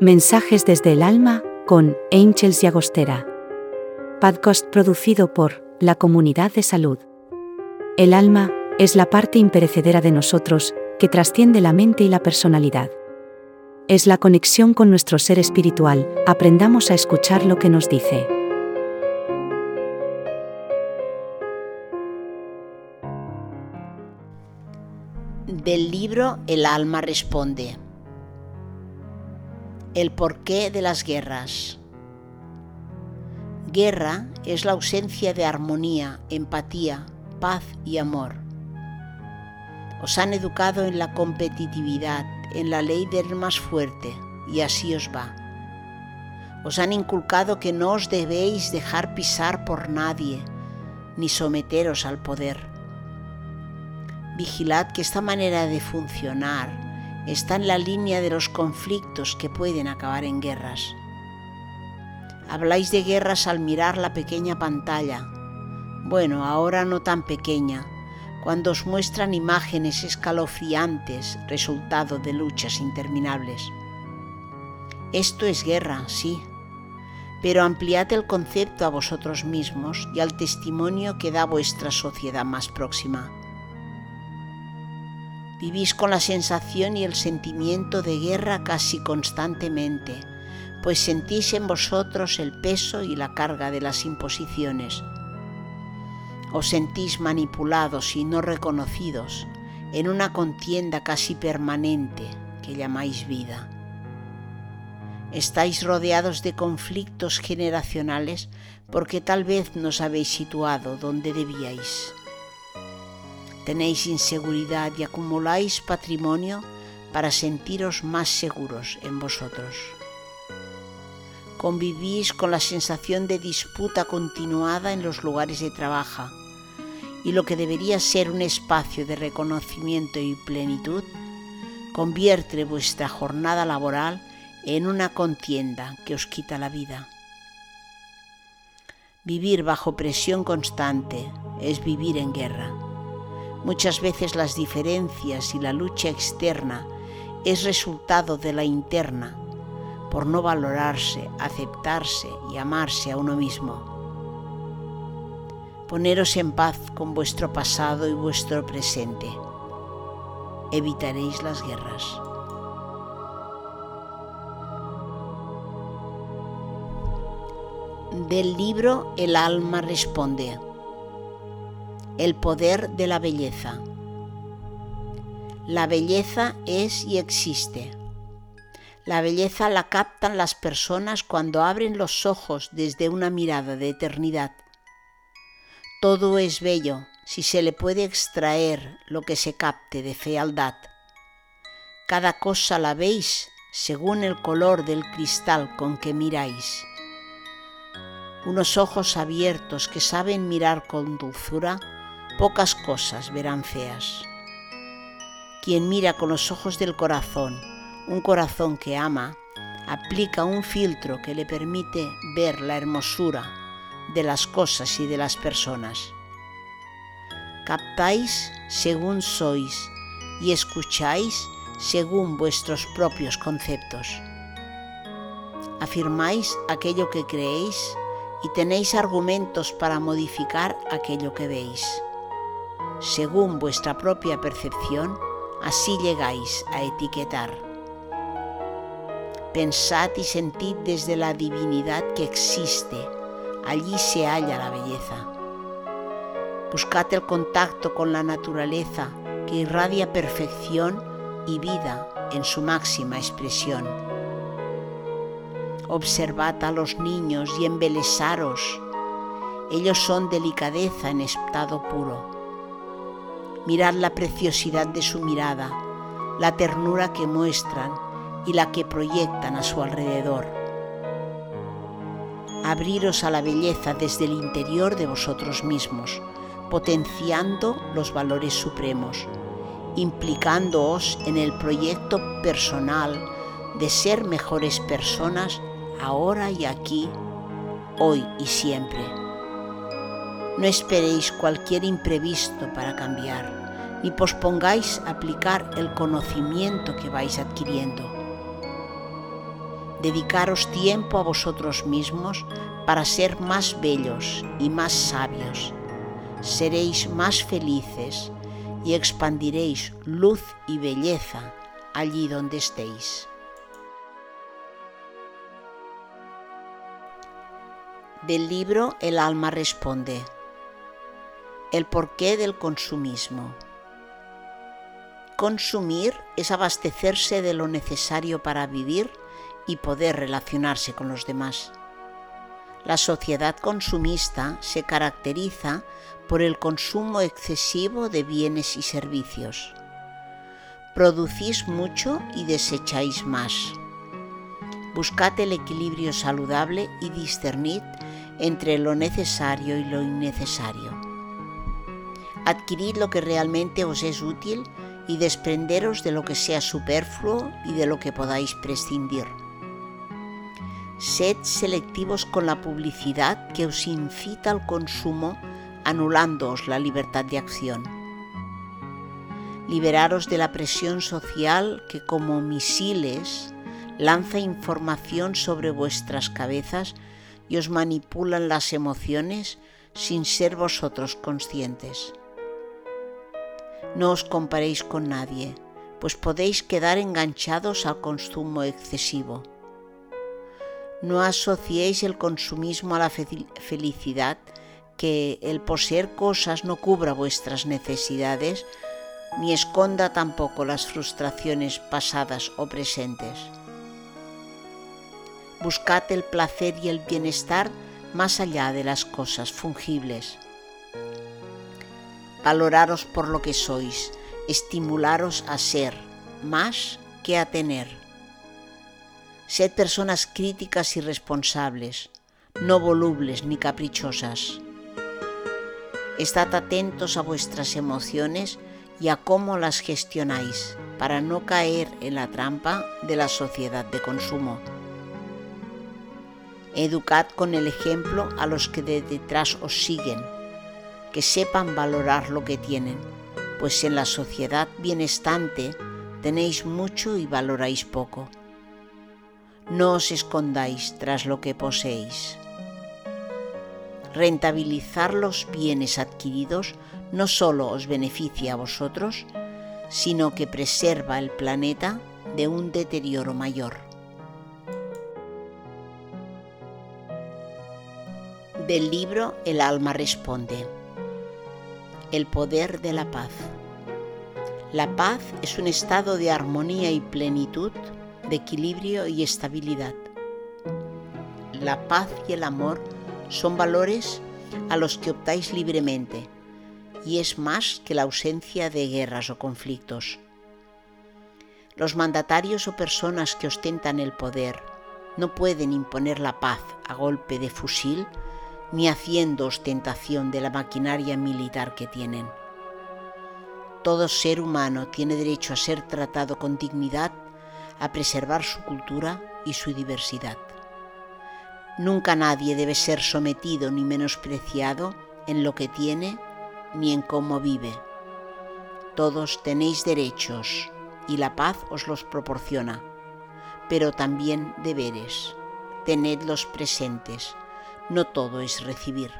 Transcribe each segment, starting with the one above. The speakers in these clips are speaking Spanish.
Mensajes desde el alma con Angels y Agostera. Podcast producido por la Comunidad de Salud. El alma es la parte imperecedera de nosotros que trasciende la mente y la personalidad. Es la conexión con nuestro ser espiritual, aprendamos a escuchar lo que nos dice. Del libro El alma responde. El porqué de las guerras. Guerra es la ausencia de armonía, empatía, paz y amor. Os han educado en la competitividad, en la ley del más fuerte, y así os va. Os han inculcado que no os debéis dejar pisar por nadie, ni someteros al poder. Vigilad que esta manera de funcionar está en la línea de los conflictos que pueden acabar en guerras. Habláis de guerras al mirar la pequeña pantalla. Bueno, ahora no tan pequeña, cuando os muestran imágenes escalofriantes resultado de luchas interminables. Esto es guerra, sí, pero ampliad el concepto a vosotros mismos y al testimonio que da vuestra sociedad más próxima. Vivís con la sensación y el sentimiento de guerra casi constantemente, pues sentís en vosotros el peso y la carga de las imposiciones. Os sentís manipulados y no reconocidos en una contienda casi permanente que llamáis vida. Estáis rodeados de conflictos generacionales porque tal vez no os habéis situado donde debíais tenéis inseguridad y acumuláis patrimonio para sentiros más seguros en vosotros. Convivís con la sensación de disputa continuada en los lugares de trabajo y lo que debería ser un espacio de reconocimiento y plenitud convierte vuestra jornada laboral en una contienda que os quita la vida. Vivir bajo presión constante es vivir en guerra. Muchas veces las diferencias y la lucha externa es resultado de la interna, por no valorarse, aceptarse y amarse a uno mismo. Poneros en paz con vuestro pasado y vuestro presente. Evitaréis las guerras. Del libro El alma responde el poder de la belleza. La belleza es y existe. La belleza la captan las personas cuando abren los ojos desde una mirada de eternidad. Todo es bello si se le puede extraer lo que se capte de fealdad. Cada cosa la veis según el color del cristal con que miráis. Unos ojos abiertos que saben mirar con dulzura pocas cosas verán feas. Quien mira con los ojos del corazón, un corazón que ama, aplica un filtro que le permite ver la hermosura de las cosas y de las personas. Captáis según sois y escucháis según vuestros propios conceptos. Afirmáis aquello que creéis y tenéis argumentos para modificar aquello que veis según vuestra propia percepción, así llegáis a etiquetar. Pensad y sentid desde la divinidad que existe, allí se halla la belleza. Buscad el contacto con la naturaleza que irradia perfección y vida en su máxima expresión. Observad a los niños y embelesaros. Ellos son delicadeza en estado puro Mirad la preciosidad de su mirada, la ternura que muestran y la que proyectan a su alrededor. Abriros a la belleza desde el interior de vosotros mismos, potenciando los valores supremos, implicándoos en el proyecto personal de ser mejores personas ahora y aquí, hoy y siempre. No esperéis cualquier imprevisto para cambiar, ni pospongáis aplicar el conocimiento que vais adquiriendo. Dedicaros tiempo a vosotros mismos para ser más bellos y más sabios. Seréis más felices y expandiréis luz y belleza allí donde estéis. Del libro El alma responde. El porqué del consumismo. Consumir es abastecerse de lo necesario para vivir y poder relacionarse con los demás. La sociedad consumista se caracteriza por el consumo excesivo de bienes y servicios. Producís mucho y desecháis más. Buscad el equilibrio saludable y discernid entre lo necesario y lo innecesario. Adquirid lo que realmente os es útil y desprenderos de lo que sea superfluo y de lo que podáis prescindir. Sed selectivos con la publicidad que os incita al consumo, anulándoos la libertad de acción. Liberaros de la presión social que como misiles lanza información sobre vuestras cabezas y os manipulan las emociones sin ser vosotros conscientes. No os comparéis con nadie, pues podéis quedar enganchados al consumo excesivo. No asociéis el consumismo a la felicidad, que el poseer cosas no cubra vuestras necesidades, ni esconda tampoco las frustraciones pasadas o presentes buscad el placer y el bienestar más allá de las cosas fungibles. Valoraros por lo que sois, estimularos a ser más que a tener. Sed personas críticas y responsables, no volubles ni caprichosas. Estad atentos a vuestras emociones y a cómo las gestionáis para no caer en la trampa de la sociedad de consumo. Educad con el ejemplo a los que de detrás os siguen, que sepan valorar lo que tienen, pues en la sociedad bienestante tenéis mucho y valoráis poco. No os escondáis tras lo que poseéis. Rentabilizar los bienes adquiridos no solo os beneficia a vosotros, sino que preserva el planeta de un deterioro mayor. Del libro El alma responde. El poder de la paz. La paz es un estado de armonía y plenitud, de equilibrio y estabilidad. La paz y el amor son valores a los que optáis libremente y es más que la ausencia de guerras o conflictos. Los mandatarios o personas que ostentan el poder no pueden imponer la paz a golpe de fusil ni haciendo ostentación de la maquinaria militar que tienen. Todo ser humano tiene derecho a ser tratado con dignidad, a preservar su cultura y su diversidad. Nunca nadie debe ser sometido ni menospreciado en lo que tiene ni en cómo vive. Todos tenéis derechos y la paz os los proporciona, pero también deberes. Tenedlos presentes no todo es recibir.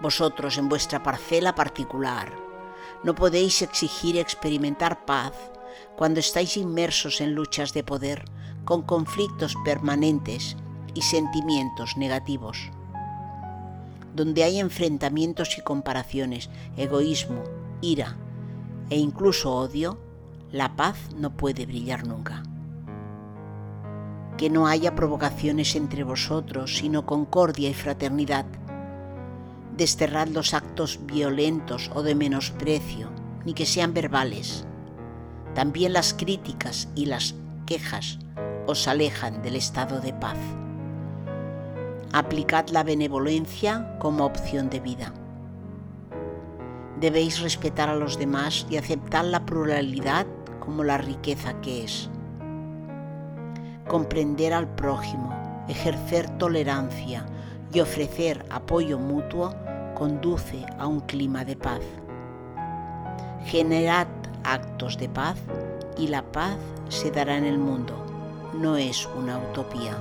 Vosotros en vuestra parcela particular no podéis exigir experimentar paz cuando estáis inmersos en luchas de poder con conflictos permanentes y sentimientos negativos. Donde hay enfrentamientos y comparaciones, egoísmo, ira e incluso odio, la paz no puede brillar nunca que no haya provocaciones entre vosotros, sino concordia y fraternidad. Desterrad los actos violentos o de menosprecio, ni que sean verbales. También las críticas y las quejas os alejan del estado de paz. Aplicad la benevolencia como opción de vida. Debéis respetar a los demás y aceptar la pluralidad como la riqueza que es comprender al prójimo, ejercer tolerancia y ofrecer apoyo mutuo conduce a un clima de paz. Generad actos de paz y la paz se dará en el mundo, no es una utopía.